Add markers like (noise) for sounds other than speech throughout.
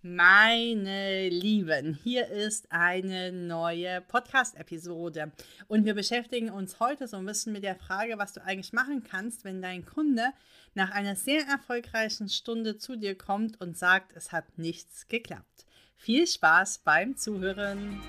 Meine Lieben, hier ist eine neue Podcast-Episode und wir beschäftigen uns heute so ein bisschen mit der Frage, was du eigentlich machen kannst, wenn dein Kunde nach einer sehr erfolgreichen Stunde zu dir kommt und sagt, es hat nichts geklappt. Viel Spaß beim Zuhören!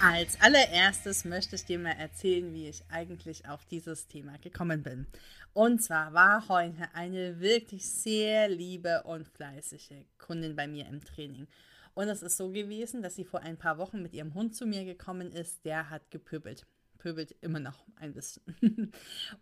Als allererstes möchte ich dir mal erzählen, wie ich eigentlich auf dieses Thema gekommen bin. Und zwar war heute eine wirklich sehr liebe und fleißige Kundin bei mir im Training. Und es ist so gewesen, dass sie vor ein paar Wochen mit ihrem Hund zu mir gekommen ist, der hat gepöbelt pöbelt immer noch ein bisschen. (laughs)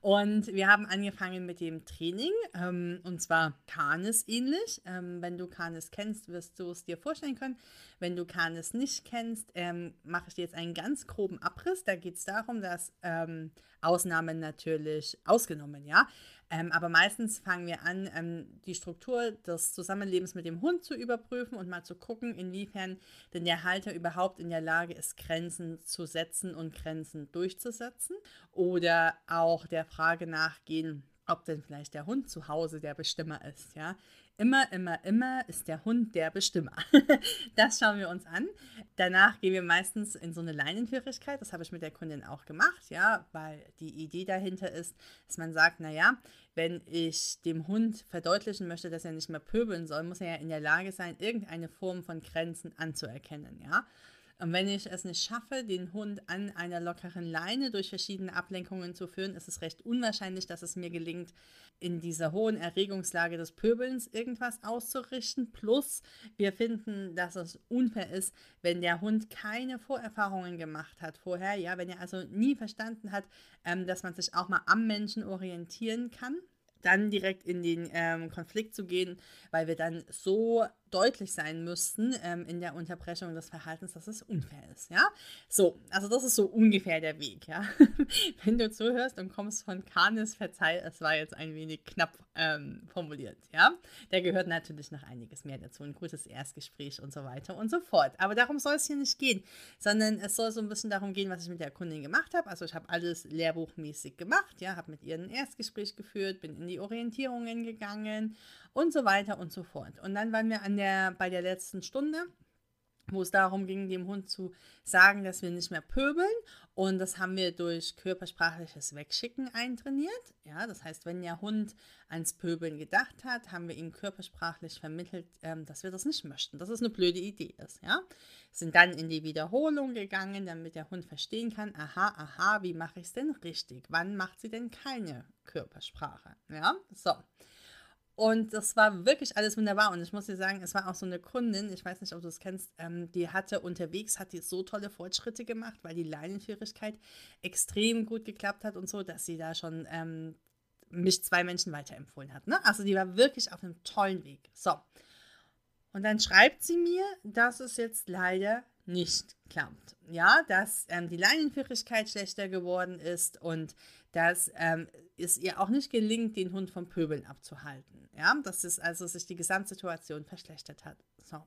und wir haben angefangen mit dem Training ähm, und zwar Canis ähnlich. Ähm, wenn du Canis kennst, wirst du es dir vorstellen können. Wenn du Canis nicht kennst, ähm, mache ich dir jetzt einen ganz groben Abriss. Da geht es darum, dass ähm, Ausnahmen natürlich ausgenommen, ja. Ähm, aber meistens fangen wir an, ähm, die Struktur des Zusammenlebens mit dem Hund zu überprüfen und mal zu gucken, inwiefern denn der Halter überhaupt in der Lage ist, Grenzen zu setzen und Grenzen durchzusetzen. Oder auch der Frage nachgehen, ob denn vielleicht der Hund zu Hause der Bestimmer ist, ja. Immer, immer, immer ist der Hund der Bestimmer. (laughs) das schauen wir uns an. Danach gehen wir meistens in so eine Leinenführigkeit. Das habe ich mit der Kundin auch gemacht, ja, weil die Idee dahinter ist, dass man sagt, naja, wenn ich dem Hund verdeutlichen möchte, dass er nicht mehr pöbeln soll, muss er ja in der Lage sein, irgendeine Form von Grenzen anzuerkennen, ja. Und wenn ich es nicht schaffe, den Hund an einer lockeren Leine durch verschiedene Ablenkungen zu führen, ist es recht unwahrscheinlich, dass es mir gelingt, in dieser hohen Erregungslage des Pöbelns irgendwas auszurichten. Plus, wir finden, dass es unfair ist, wenn der Hund keine Vorerfahrungen gemacht hat vorher. Ja, wenn er also nie verstanden hat, ähm, dass man sich auch mal am Menschen orientieren kann dann direkt in den ähm, Konflikt zu gehen, weil wir dann so deutlich sein müssten ähm, in der Unterbrechung des Verhaltens, dass es unfair ist, ja? So, also das ist so ungefähr der Weg, ja? (laughs) Wenn du zuhörst und kommst von Kanis, verzeih, es war jetzt ein wenig knapp ähm, formuliert, ja? Da gehört natürlich noch einiges mehr dazu, ein gutes Erstgespräch und so weiter und so fort. Aber darum soll es hier nicht gehen, sondern es soll so ein bisschen darum gehen, was ich mit der Kundin gemacht habe. Also ich habe alles lehrbuchmäßig gemacht, ja, habe mit ihr ein Erstgespräch geführt, bin in die Orientierungen gegangen und so weiter und so fort. Und dann waren wir an der, bei der letzten Stunde, wo es darum ging, dem Hund zu sagen, dass wir nicht mehr pöbeln. Und das haben wir durch körpersprachliches Wegschicken eintrainiert. Ja, das heißt, wenn der Hund ans Pöbeln gedacht hat, haben wir ihm körpersprachlich vermittelt, ähm, dass wir das nicht möchten, dass es eine blöde Idee ist. Ja, sind dann in die Wiederholung gegangen, damit der Hund verstehen kann, aha, aha, wie mache ich es denn richtig? Wann macht sie denn keine Körpersprache? Ja, so. Und das war wirklich alles wunderbar. Und ich muss dir sagen, es war auch so eine Kundin, ich weiß nicht, ob du es kennst, ähm, die hatte unterwegs, hat die so tolle Fortschritte gemacht, weil die Leinenführigkeit extrem gut geklappt hat und so, dass sie da schon ähm, mich zwei Menschen weiterempfohlen hat. Ne? Also die war wirklich auf einem tollen Weg. So. Und dann schreibt sie mir, dass es jetzt leider nicht klappt. Ja, dass ähm, die Leinenführigkeit schlechter geworden ist und dass ähm, es ihr auch nicht gelingt, den Hund vom Pöbeln abzuhalten. Ja, dass es also sich die Gesamtsituation verschlechtert hat. So.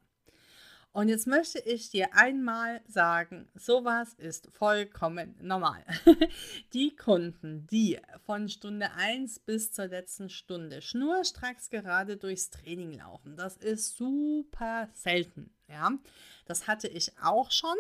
Und jetzt möchte ich dir einmal sagen, sowas ist vollkommen normal. (laughs) die Kunden, die von Stunde 1 bis zur letzten Stunde schnurstracks gerade durchs Training laufen, das ist super selten. Ja, das hatte ich auch schon.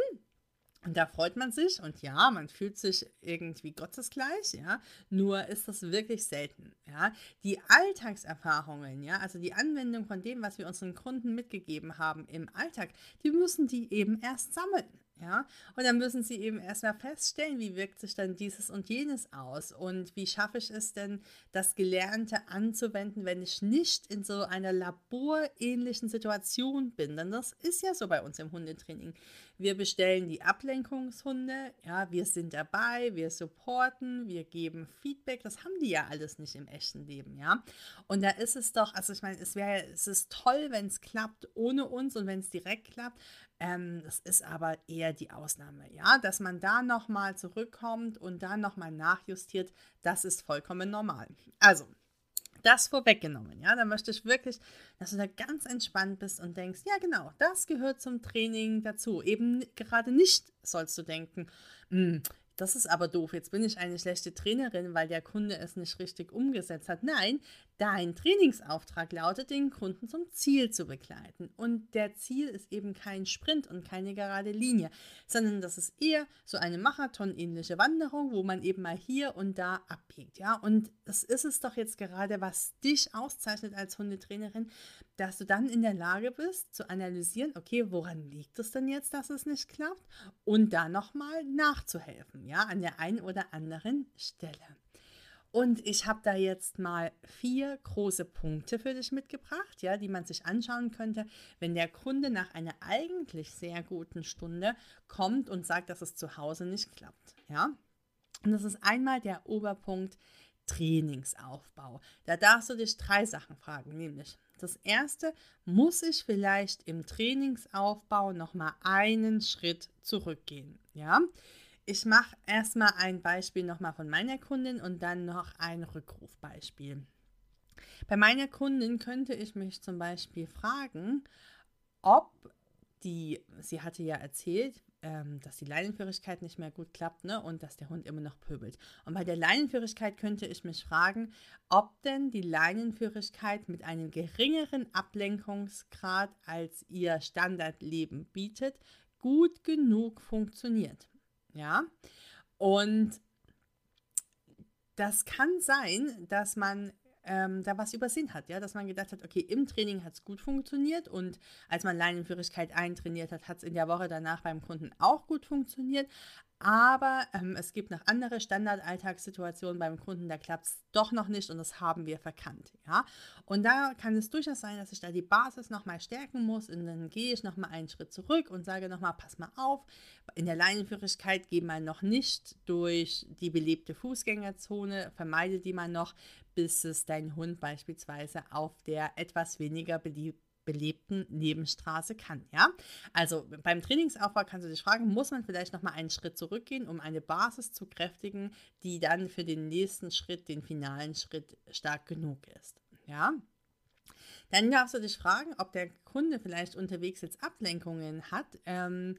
Und da freut man sich und ja, man fühlt sich irgendwie gottesgleich, ja. Nur ist das wirklich selten, ja. Die Alltagserfahrungen, ja, also die Anwendung von dem, was wir unseren Kunden mitgegeben haben im Alltag, die müssen die eben erst sammeln, ja, und dann müssen sie eben erstmal feststellen, wie wirkt sich dann dieses und jenes aus und wie schaffe ich es denn, das Gelernte anzuwenden, wenn ich nicht in so einer laborähnlichen Situation bin. Denn das ist ja so bei uns im Hundetraining. Wir bestellen die Ablenkungshunde, ja, wir sind dabei, wir supporten, wir geben Feedback. Das haben die ja alles nicht im echten Leben, ja. Und da ist es doch, also ich meine, es wäre, es ist toll, wenn es klappt ohne uns und wenn es direkt klappt. Ähm, das ist aber eher die Ausnahme, ja, dass man da nochmal zurückkommt und dann nochmal nachjustiert, das ist vollkommen normal. Also, das vorweggenommen, ja, da möchte ich wirklich, dass du da ganz entspannt bist und denkst, ja genau, das gehört zum Training dazu. Eben gerade nicht sollst du denken, hm, das ist aber doof, jetzt bin ich eine schlechte Trainerin, weil der Kunde es nicht richtig umgesetzt hat. Nein, dein Trainingsauftrag lautet, den Kunden zum Ziel zu begleiten. Und der Ziel ist eben kein Sprint und keine gerade Linie, sondern das ist eher so eine Marathon-ähnliche Wanderung, wo man eben mal hier und da abbiegt. Ja? Und das ist es doch jetzt gerade, was dich auszeichnet als Hundetrainerin, dass du dann in der Lage bist zu analysieren, okay, woran liegt es denn jetzt, dass es nicht klappt? Und da nochmal nachzuhelfen ja, an der einen oder anderen Stelle. Und ich habe da jetzt mal vier große Punkte für dich mitgebracht, ja, die man sich anschauen könnte, wenn der Kunde nach einer eigentlich sehr guten Stunde kommt und sagt, dass es zu Hause nicht klappt, ja. Und das ist einmal der Oberpunkt Trainingsaufbau. Da darfst du dich drei Sachen fragen, nämlich das erste, muss ich vielleicht im Trainingsaufbau noch mal einen Schritt zurückgehen, ja? Ich mache erstmal ein Beispiel nochmal von meiner Kundin und dann noch ein Rückrufbeispiel. Bei meiner Kundin könnte ich mich zum Beispiel fragen, ob die, sie hatte ja erzählt, ähm, dass die Leinenführigkeit nicht mehr gut klappt ne, und dass der Hund immer noch pöbelt. Und bei der Leinenführigkeit könnte ich mich fragen, ob denn die Leinenführigkeit mit einem geringeren Ablenkungsgrad als ihr Standardleben bietet, gut genug funktioniert. Ja, und das kann sein, dass man ähm, da was übersehen hat, ja, dass man gedacht hat, okay, im Training hat es gut funktioniert und als man Leinenführigkeit eintrainiert hat, hat es in der Woche danach beim Kunden auch gut funktioniert, aber ähm, es gibt noch andere Standardalltagssituationen beim Kunden, da klappt es doch noch nicht und das haben wir verkannt. Ja? Und da kann es durchaus sein, dass ich da die Basis nochmal stärken muss und dann gehe ich nochmal einen Schritt zurück und sage nochmal, pass mal auf, in der Leinenführigkeit geht man noch nicht durch die belebte Fußgängerzone, vermeide die man noch, bis es dein Hund beispielsweise auf der etwas weniger beliebten belebten Nebenstraße kann. Ja? Also beim Trainingsaufbau kannst du dich fragen, muss man vielleicht nochmal einen Schritt zurückgehen, um eine Basis zu kräftigen, die dann für den nächsten Schritt, den finalen Schritt stark genug ist. Ja? Dann darfst du dich fragen, ob der Kunde vielleicht unterwegs jetzt Ablenkungen hat, ähm,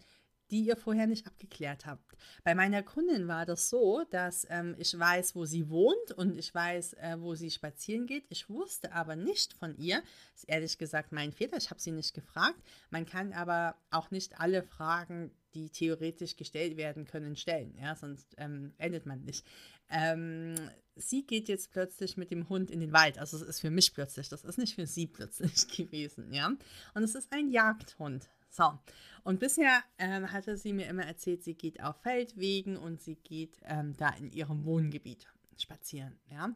die ihr vorher nicht abgeklärt habt. Bei meiner Kundin war das so, dass ähm, ich weiß, wo sie wohnt und ich weiß, äh, wo sie spazieren geht. Ich wusste aber nicht von ihr. Ist ehrlich gesagt mein Fehler. Ich habe sie nicht gefragt. Man kann aber auch nicht alle Fragen, die theoretisch gestellt werden können, stellen. Ja, sonst ähm, endet man nicht. Ähm, sie geht jetzt plötzlich mit dem Hund in den Wald. Also es ist für mich plötzlich, das ist nicht für sie plötzlich (laughs) gewesen, ja. Und es ist ein Jagdhund. So, und bisher ähm, hatte sie mir immer erzählt, sie geht auf Feldwegen und sie geht ähm, da in ihrem Wohngebiet spazieren. Ja?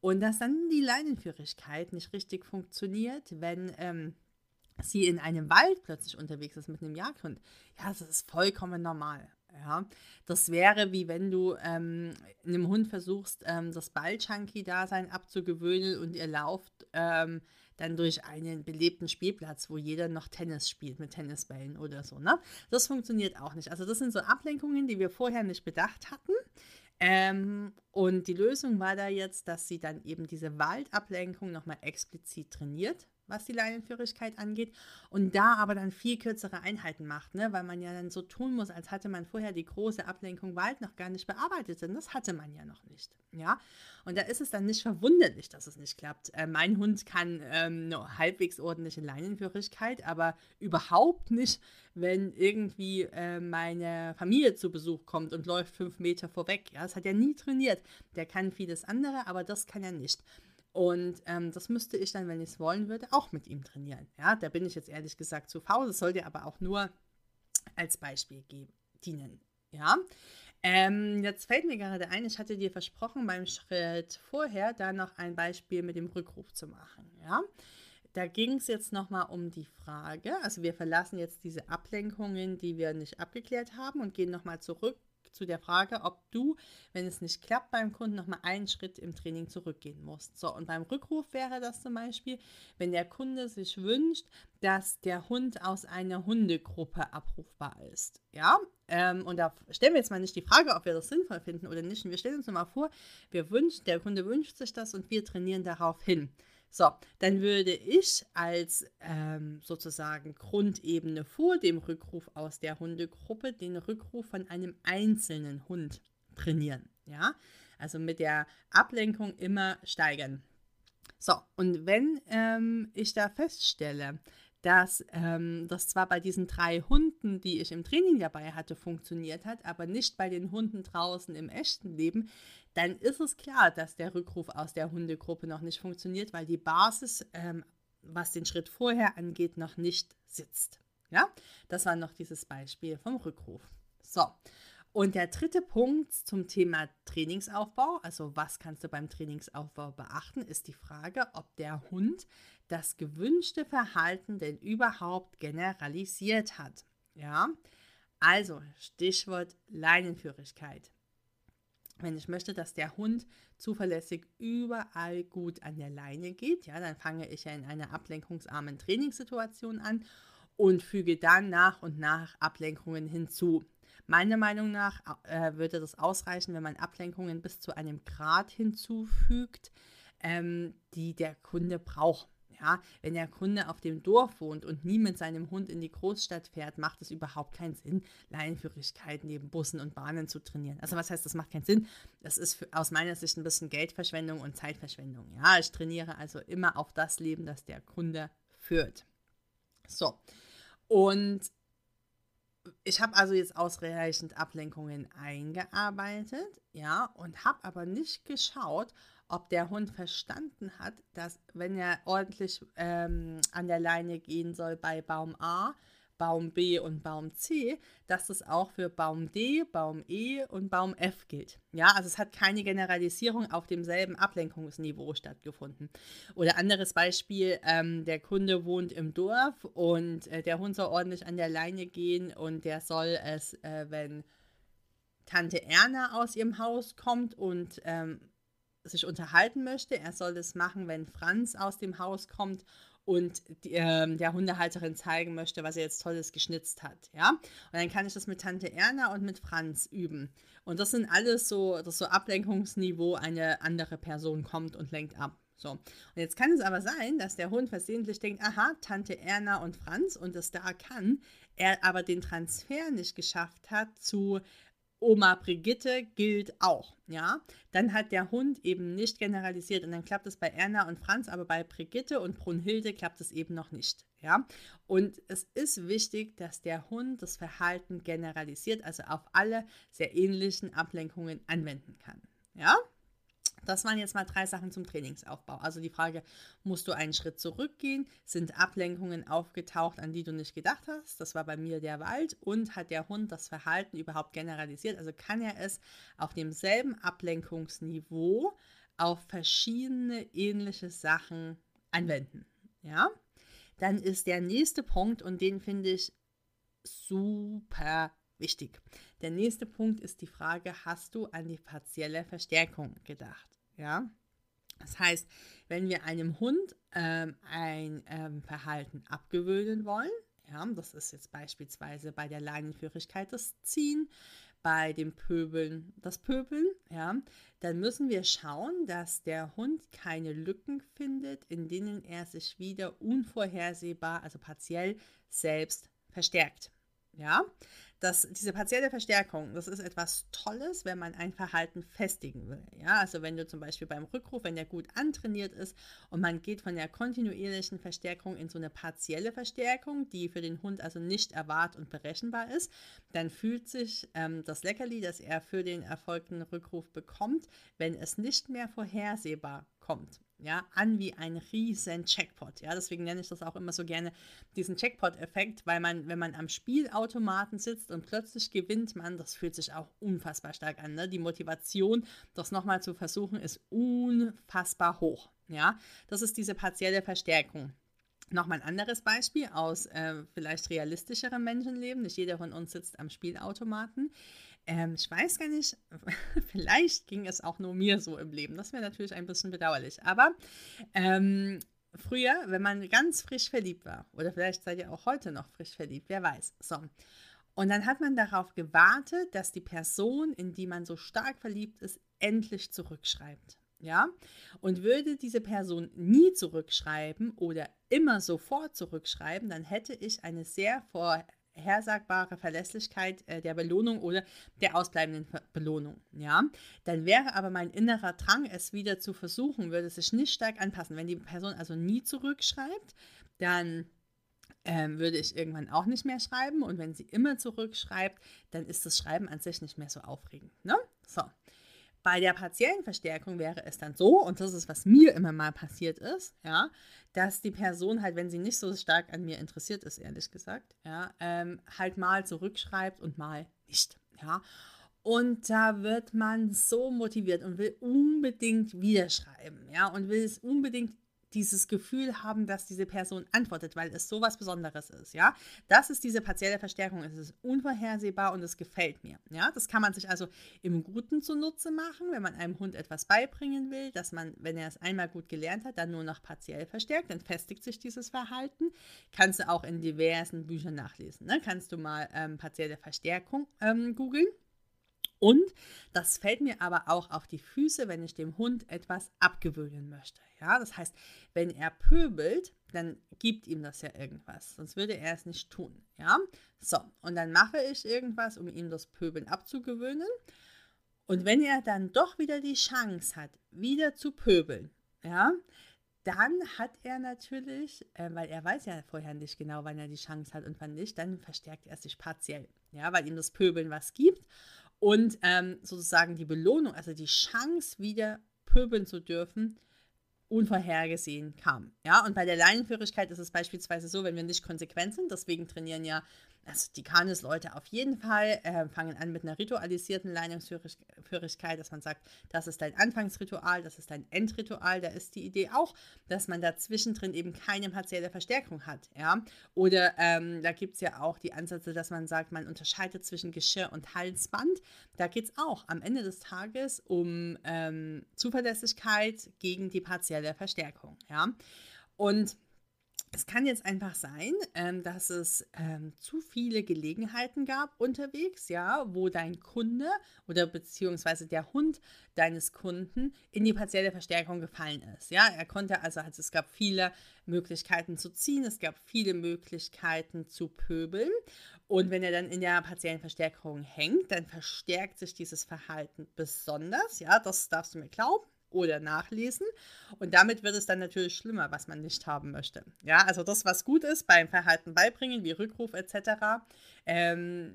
Und dass dann die Leinenführigkeit nicht richtig funktioniert, wenn ähm, sie in einem Wald plötzlich unterwegs ist mit einem Jagdhund. Ja, das ist vollkommen normal. Ja, das wäre wie wenn du ähm, einem Hund versuchst, ähm, das Ballchunky-Dasein abzugewöhnen und ihr lauft ähm, dann durch einen belebten Spielplatz, wo jeder noch Tennis spielt mit Tennisbällen oder so. Ne? Das funktioniert auch nicht. Also das sind so Ablenkungen, die wir vorher nicht bedacht hatten. Ähm, und die Lösung war da jetzt, dass sie dann eben diese Waldablenkung nochmal explizit trainiert was die Leinenführigkeit angeht und da aber dann viel kürzere Einheiten macht, ne? weil man ja dann so tun muss, als hatte man vorher die große Ablenkung Wald noch gar nicht bearbeitet, denn das hatte man ja noch nicht, ja. Und da ist es dann nicht verwunderlich, dass es nicht klappt. Äh, mein Hund kann ähm, eine halbwegs ordentliche Leinenführigkeit, aber überhaupt nicht, wenn irgendwie äh, meine Familie zu Besuch kommt und läuft fünf Meter vorweg. Ja, das hat er nie trainiert. Der kann vieles andere, aber das kann er nicht. Und ähm, das müsste ich dann, wenn ich es wollen würde, auch mit ihm trainieren. Ja, da bin ich jetzt ehrlich gesagt zu faul. Das soll dir aber auch nur als Beispiel geben, dienen. Ja. Ähm, jetzt fällt mir gerade ein, ich hatte dir versprochen, beim Schritt vorher da noch ein Beispiel mit dem Rückruf zu machen. Ja. Da ging es jetzt nochmal um die Frage, also wir verlassen jetzt diese Ablenkungen, die wir nicht abgeklärt haben und gehen nochmal zurück zu der Frage, ob du, wenn es nicht klappt beim Kunden, nochmal einen Schritt im Training zurückgehen musst. So, und beim Rückruf wäre das zum Beispiel, wenn der Kunde sich wünscht, dass der Hund aus einer Hundegruppe abrufbar ist. Ja, ähm, und da stellen wir jetzt mal nicht die Frage, ob wir das sinnvoll finden oder nicht. Wir stellen uns mal vor, wir wünschen, der Kunde wünscht sich das und wir trainieren darauf hin. So, dann würde ich als ähm, sozusagen Grundebene vor dem Rückruf aus der Hundegruppe den Rückruf von einem einzelnen Hund trainieren. Ja, also mit der Ablenkung immer steigern. So, und wenn ähm, ich da feststelle, dass ähm, das zwar bei diesen drei Hunden, die ich im Training dabei hatte, funktioniert hat, aber nicht bei den Hunden draußen im echten Leben, dann ist es klar, dass der Rückruf aus der Hundegruppe noch nicht funktioniert, weil die Basis, ähm, was den Schritt vorher angeht, noch nicht sitzt. Ja, das war noch dieses Beispiel vom Rückruf. So, und der dritte Punkt zum Thema Trainingsaufbau, also was kannst du beim Trainingsaufbau beachten, ist die Frage, ob der Hund das gewünschte Verhalten denn überhaupt generalisiert hat. Ja, also Stichwort Leinenführigkeit. Wenn ich möchte, dass der Hund zuverlässig überall gut an der Leine geht, ja, dann fange ich ja in einer ablenkungsarmen Trainingssituation an und füge dann nach und nach Ablenkungen hinzu. Meiner Meinung nach äh, würde das ausreichen, wenn man Ablenkungen bis zu einem Grad hinzufügt, ähm, die der Kunde braucht. Ja, wenn der Kunde auf dem Dorf wohnt und nie mit seinem Hund in die Großstadt fährt, macht es überhaupt keinen Sinn, Leinenführigkeit neben Bussen und Bahnen zu trainieren. Also was heißt, das macht keinen Sinn? Das ist für, aus meiner Sicht ein bisschen Geldverschwendung und Zeitverschwendung. Ja, ich trainiere also immer auf das Leben, das der Kunde führt. So. Und ich habe also jetzt ausreichend Ablenkungen eingearbeitet, ja, und habe aber nicht geschaut, ob der Hund verstanden hat, dass wenn er ordentlich ähm, an der Leine gehen soll bei Baum A, Baum B und Baum C, dass das auch für Baum D, Baum E und Baum F gilt. Ja, also es hat keine Generalisierung auf demselben Ablenkungsniveau stattgefunden. Oder anderes Beispiel, ähm, der Kunde wohnt im Dorf und äh, der Hund soll ordentlich an der Leine gehen und der soll es, äh, wenn Tante Erna aus ihrem Haus kommt und ähm, sich unterhalten möchte, er soll das machen, wenn Franz aus dem Haus kommt und die, äh, der Hundehalterin zeigen möchte, was er jetzt Tolles geschnitzt hat. Ja? Und dann kann ich das mit Tante Erna und mit Franz üben. Und das sind alles so, das so Ablenkungsniveau, eine andere Person kommt und lenkt ab. So. Und jetzt kann es aber sein, dass der Hund versehentlich denkt, aha, Tante Erna und Franz und das da kann, er aber den Transfer nicht geschafft hat zu Oma Brigitte gilt auch, ja. Dann hat der Hund eben nicht generalisiert und dann klappt es bei Erna und Franz, aber bei Brigitte und Brunhilde klappt es eben noch nicht, ja. Und es ist wichtig, dass der Hund das Verhalten generalisiert, also auf alle sehr ähnlichen Ablenkungen anwenden kann, ja. Das waren jetzt mal drei Sachen zum Trainingsaufbau. Also die Frage, musst du einen Schritt zurückgehen? Sind Ablenkungen aufgetaucht, an die du nicht gedacht hast? Das war bei mir der Wald. Und hat der Hund das Verhalten überhaupt generalisiert? Also kann er es auf demselben Ablenkungsniveau auf verschiedene ähnliche Sachen anwenden? Ja? Dann ist der nächste Punkt, und den finde ich super wichtig. Der nächste Punkt ist die Frage, hast du an die partielle Verstärkung gedacht? Ja, das heißt, wenn wir einem Hund ähm, ein ähm, Verhalten abgewöhnen wollen, ja, das ist jetzt beispielsweise bei der Leinenführigkeit das Ziehen, bei dem Pöbeln das Pöbeln, ja, dann müssen wir schauen, dass der Hund keine Lücken findet, in denen er sich wieder unvorhersehbar, also partiell selbst verstärkt. Ja, dass diese partielle Verstärkung, das ist etwas Tolles, wenn man ein Verhalten festigen will. Ja, also wenn du zum Beispiel beim Rückruf, wenn der gut antrainiert ist und man geht von der kontinuierlichen Verstärkung in so eine partielle Verstärkung, die für den Hund also nicht erwart und berechenbar ist, dann fühlt sich ähm, das Leckerli, das er für den erfolgten Rückruf bekommt, wenn es nicht mehr vorhersehbar kommt ja, an wie ein riesen Checkpot. Ja, deswegen nenne ich das auch immer so gerne diesen Checkpot-Effekt, weil man, wenn man am Spielautomaten sitzt und plötzlich gewinnt man, das fühlt sich auch unfassbar stark an. Ne? Die Motivation, das nochmal zu versuchen, ist unfassbar hoch. Ja, das ist diese partielle Verstärkung. Nochmal ein anderes Beispiel aus äh, vielleicht realistischerem Menschenleben. Nicht jeder von uns sitzt am Spielautomaten. Ähm, ich weiß gar nicht, (laughs) vielleicht ging es auch nur mir so im Leben. Das wäre natürlich ein bisschen bedauerlich. Aber ähm, früher, wenn man ganz frisch verliebt war, oder vielleicht seid ihr auch heute noch frisch verliebt, wer weiß. So. Und dann hat man darauf gewartet, dass die Person, in die man so stark verliebt ist, endlich zurückschreibt. Ja? Und würde diese Person nie zurückschreiben oder immer sofort zurückschreiben, dann hätte ich eine sehr vor unvorhersagbare Verlässlichkeit äh, der Belohnung oder der ausbleibenden Belohnung. Ja, dann wäre aber mein innerer Drang, es wieder zu versuchen, würde sich nicht stark anpassen. Wenn die Person also nie zurückschreibt, dann ähm, würde ich irgendwann auch nicht mehr schreiben. Und wenn sie immer zurückschreibt, dann ist das Schreiben an sich nicht mehr so aufregend. Ne? So. Bei der partiellen Verstärkung wäre es dann so, und das ist, was mir immer mal passiert ist, ja, dass die Person halt, wenn sie nicht so stark an mir interessiert ist, ehrlich gesagt, ja, ähm, halt mal zurückschreibt und mal nicht, ja. Und da wird man so motiviert und will unbedingt wieder schreiben, ja, und will es unbedingt dieses Gefühl haben, dass diese Person antwortet, weil es so was Besonderes ist, ja. Das ist diese partielle Verstärkung. Es ist unvorhersehbar und es gefällt mir, ja. Das kann man sich also im Guten zunutze machen, wenn man einem Hund etwas beibringen will, dass man, wenn er es einmal gut gelernt hat, dann nur noch partiell verstärkt, dann festigt sich dieses Verhalten. Kannst du auch in diversen Büchern nachlesen, ne? Kannst du mal ähm, partielle Verstärkung ähm, googeln. Und das fällt mir aber auch auf die Füße, wenn ich dem Hund etwas abgewöhnen möchte. Ja, das heißt, wenn er pöbelt, dann gibt ihm das ja irgendwas, sonst würde er es nicht tun. Ja, so, und dann mache ich irgendwas, um ihm das Pöbeln abzugewöhnen. Und wenn er dann doch wieder die Chance hat, wieder zu pöbeln, ja, dann hat er natürlich, äh, weil er weiß ja vorher nicht genau, wann er die Chance hat und wann nicht, dann verstärkt er sich partiell, ja, weil ihm das Pöbeln was gibt und ähm, sozusagen die Belohnung, also die Chance, wieder pöbeln zu dürfen, unvorhergesehen kam. Ja, und bei der Leinenführigkeit ist es beispielsweise so, wenn wir nicht konsequent sind, deswegen trainieren ja also die Kanis-Leute auf jeden Fall äh, fangen an mit einer ritualisierten Leitungsführigkeit, dass man sagt, das ist dein Anfangsritual, das ist dein Endritual. Da ist die Idee auch, dass man dazwischen drin eben keine partielle Verstärkung hat. Ja? Oder ähm, da gibt es ja auch die Ansätze, dass man sagt, man unterscheidet zwischen Geschirr und Halsband. Da geht es auch am Ende des Tages um ähm, Zuverlässigkeit gegen die partielle Verstärkung. Ja? Und es kann jetzt einfach sein, ähm, dass es ähm, zu viele Gelegenheiten gab unterwegs, ja, wo dein Kunde oder beziehungsweise der Hund deines Kunden in die partielle Verstärkung gefallen ist. Ja, er konnte also, also es gab viele Möglichkeiten zu ziehen, es gab viele Möglichkeiten zu pöbeln. Und wenn er dann in der partiellen Verstärkung hängt, dann verstärkt sich dieses Verhalten besonders. Ja, das darfst du mir glauben oder nachlesen. Und damit wird es dann natürlich schlimmer, was man nicht haben möchte. Ja, also das, was gut ist beim Verhalten beibringen, wie Rückruf etc., ähm,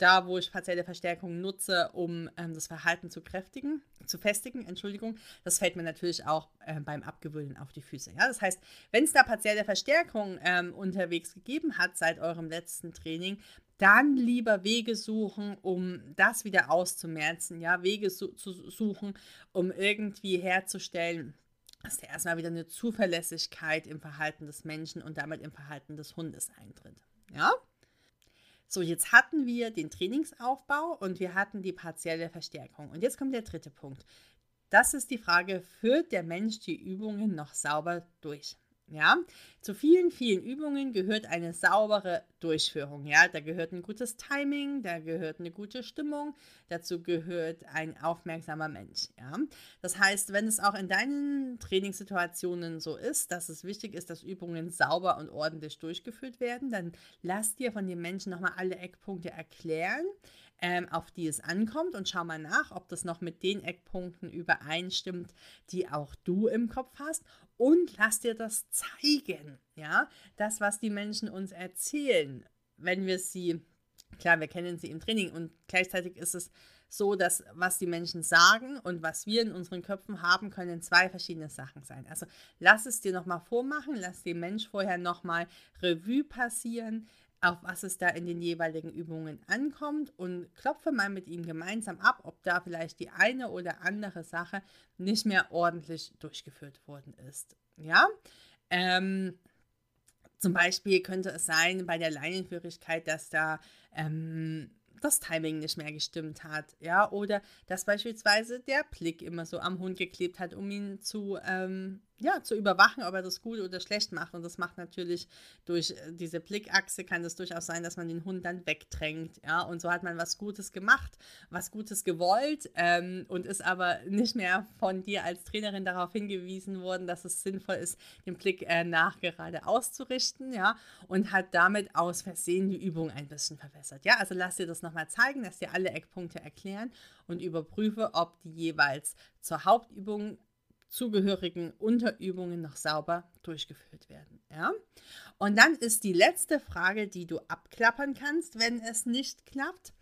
da, wo ich partielle Verstärkung nutze, um ähm, das Verhalten zu kräftigen, zu festigen, Entschuldigung, das fällt mir natürlich auch äh, beim Abgewöhnen auf die Füße. Ja? Das heißt, wenn es da partielle Verstärkung ähm, unterwegs gegeben hat seit eurem letzten Training, dann lieber Wege suchen, um das wieder auszumerzen, ja, Wege su zu suchen, um irgendwie herzustellen, dass da erstmal wieder eine Zuverlässigkeit im Verhalten des Menschen und damit im Verhalten des Hundes eintritt. Ja? So, jetzt hatten wir den Trainingsaufbau und wir hatten die partielle Verstärkung. Und jetzt kommt der dritte Punkt. Das ist die Frage, führt der Mensch die Übungen noch sauber durch? Ja, zu vielen, vielen Übungen gehört eine saubere Durchführung. Ja, da gehört ein gutes Timing, da gehört eine gute Stimmung, dazu gehört ein aufmerksamer Mensch. Ja, das heißt, wenn es auch in deinen Trainingssituationen so ist, dass es wichtig ist, dass Übungen sauber und ordentlich durchgeführt werden, dann lass dir von den Menschen nochmal alle Eckpunkte erklären ähm, auf die es ankommt und schau mal nach, ob das noch mit den Eckpunkten übereinstimmt, die auch du im Kopf hast und lass dir das zeigen, ja, das, was die Menschen uns erzählen, wenn wir sie, klar, wir kennen sie im Training und gleichzeitig ist es so, dass was die Menschen sagen und was wir in unseren Köpfen haben, können zwei verschiedene Sachen sein. Also lass es dir nochmal vormachen, lass den Mensch vorher nochmal Revue passieren, auf was es da in den jeweiligen Übungen ankommt und klopfe mal mit ihm gemeinsam ab, ob da vielleicht die eine oder andere Sache nicht mehr ordentlich durchgeführt worden ist. Ja, ähm, zum Beispiel könnte es sein bei der Leinenführigkeit, dass da ähm, das Timing nicht mehr gestimmt hat, ja, oder dass beispielsweise der Blick immer so am Hund geklebt hat, um ihn zu, ähm, ja, zu überwachen, ob er das gut oder schlecht macht. Und das macht natürlich durch äh, diese Blickachse, kann es durchaus sein, dass man den Hund dann wegdrängt. Ja, und so hat man was Gutes gemacht, was Gutes gewollt ähm, und ist aber nicht mehr von dir als Trainerin darauf hingewiesen worden, dass es sinnvoll ist, den Blick äh, nach gerade auszurichten. Ja, und hat damit aus Versehen die Übung ein bisschen verbessert. Ja, also lass dir das nochmal zeigen, lass dir alle Eckpunkte erklären und überprüfe, ob die jeweils zur Hauptübung zugehörigen Unterübungen noch sauber durchgeführt werden. Ja? Und dann ist die letzte Frage, die du abklappern kannst, wenn es nicht klappt.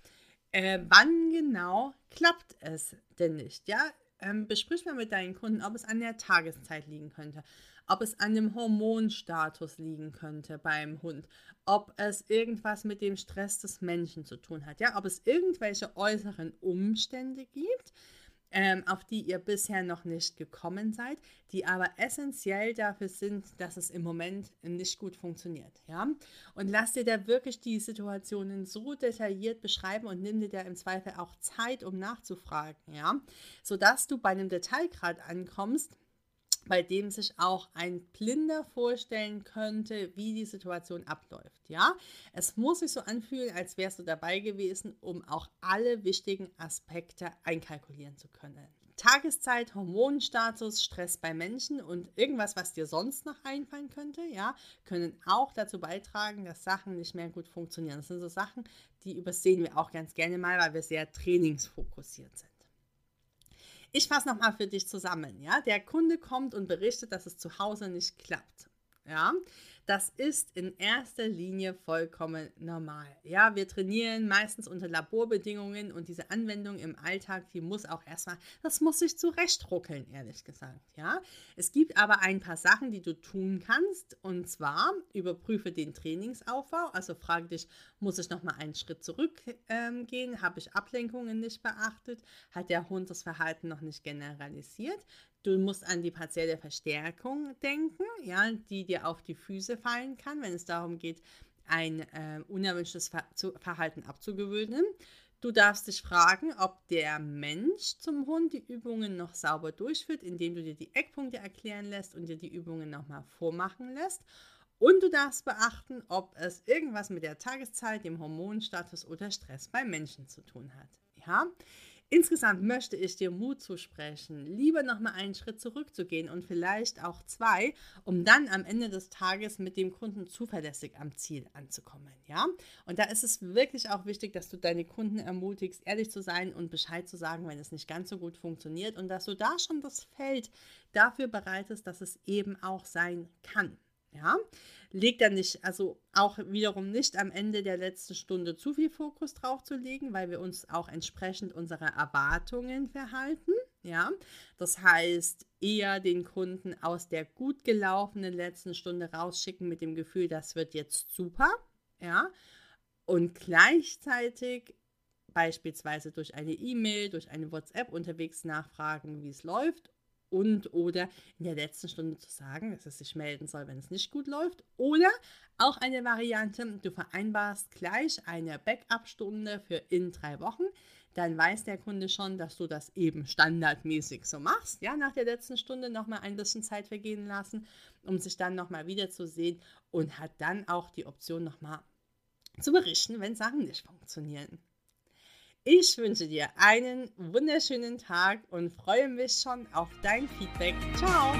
Äh, wann genau klappt es denn nicht? Ja? Ähm, besprich mal mit deinen Kunden, ob es an der Tageszeit liegen könnte, ob es an dem Hormonstatus liegen könnte beim Hund, ob es irgendwas mit dem Stress des Menschen zu tun hat, ja, ob es irgendwelche äußeren Umstände gibt, ähm, auf die ihr bisher noch nicht gekommen seid, die aber essentiell dafür sind, dass es im Moment nicht gut funktioniert. Ja? Und lass dir da wirklich die Situationen so detailliert beschreiben und nimm dir da im Zweifel auch Zeit, um nachzufragen, ja? sodass du bei einem Detailgrad ankommst, bei dem sich auch ein Blinder vorstellen könnte, wie die Situation abläuft. Ja, es muss sich so anfühlen, als wärst du dabei gewesen, um auch alle wichtigen Aspekte einkalkulieren zu können. Tageszeit, Hormonstatus, Stress bei Menschen und irgendwas, was dir sonst noch einfallen könnte, ja, können auch dazu beitragen, dass Sachen nicht mehr gut funktionieren. Das sind so Sachen, die übersehen wir auch ganz gerne mal, weil wir sehr trainingsfokussiert sind. Ich fasse nochmal für dich zusammen. Ja? Der Kunde kommt und berichtet, dass es zu Hause nicht klappt. Ja, das ist in erster Linie vollkommen normal. Ja, wir trainieren meistens unter Laborbedingungen und diese Anwendung im Alltag, die muss auch erstmal, das muss sich zurechtruckeln, ehrlich gesagt. Ja, es gibt aber ein paar Sachen, die du tun kannst und zwar überprüfe den Trainingsaufbau, also frage dich, muss ich nochmal einen Schritt zurückgehen? Ähm, Habe ich Ablenkungen nicht beachtet? Hat der Hund das Verhalten noch nicht generalisiert? Du musst an die partielle Verstärkung denken, ja, die dir auf die Füße fallen kann, wenn es darum geht, ein äh, unerwünschtes Ver Verhalten abzugewöhnen. Du darfst dich fragen, ob der Mensch zum Hund die Übungen noch sauber durchführt, indem du dir die Eckpunkte erklären lässt und dir die Übungen nochmal vormachen lässt. Und du darfst beachten, ob es irgendwas mit der Tageszeit, dem Hormonstatus oder Stress beim Menschen zu tun hat. Ja? Insgesamt möchte ich dir Mut zusprechen, lieber nochmal einen Schritt zurückzugehen und vielleicht auch zwei, um dann am Ende des Tages mit dem Kunden zuverlässig am Ziel anzukommen. Ja? Und da ist es wirklich auch wichtig, dass du deine Kunden ermutigst, ehrlich zu sein und Bescheid zu sagen, wenn es nicht ganz so gut funktioniert und dass du da schon das Feld dafür bereitest, dass es eben auch sein kann. Ja, legt dann nicht, also auch wiederum nicht am Ende der letzten Stunde zu viel Fokus drauf zu legen, weil wir uns auch entsprechend unserer Erwartungen verhalten. Ja, das heißt, eher den Kunden aus der gut gelaufenen letzten Stunde rausschicken mit dem Gefühl, das wird jetzt super. Ja, und gleichzeitig beispielsweise durch eine E-Mail, durch eine WhatsApp unterwegs nachfragen, wie es läuft und oder in der letzten Stunde zu sagen, dass es sich melden soll, wenn es nicht gut läuft. Oder auch eine Variante, du vereinbarst gleich eine Backup-Stunde für in drei Wochen. Dann weiß der Kunde schon, dass du das eben standardmäßig so machst. Ja, nach der letzten Stunde nochmal ein bisschen Zeit vergehen lassen, um sich dann nochmal wiederzusehen und hat dann auch die Option nochmal zu berichten, wenn Sachen nicht funktionieren. Ich wünsche dir einen wunderschönen Tag und freue mich schon auf dein Feedback. Ciao!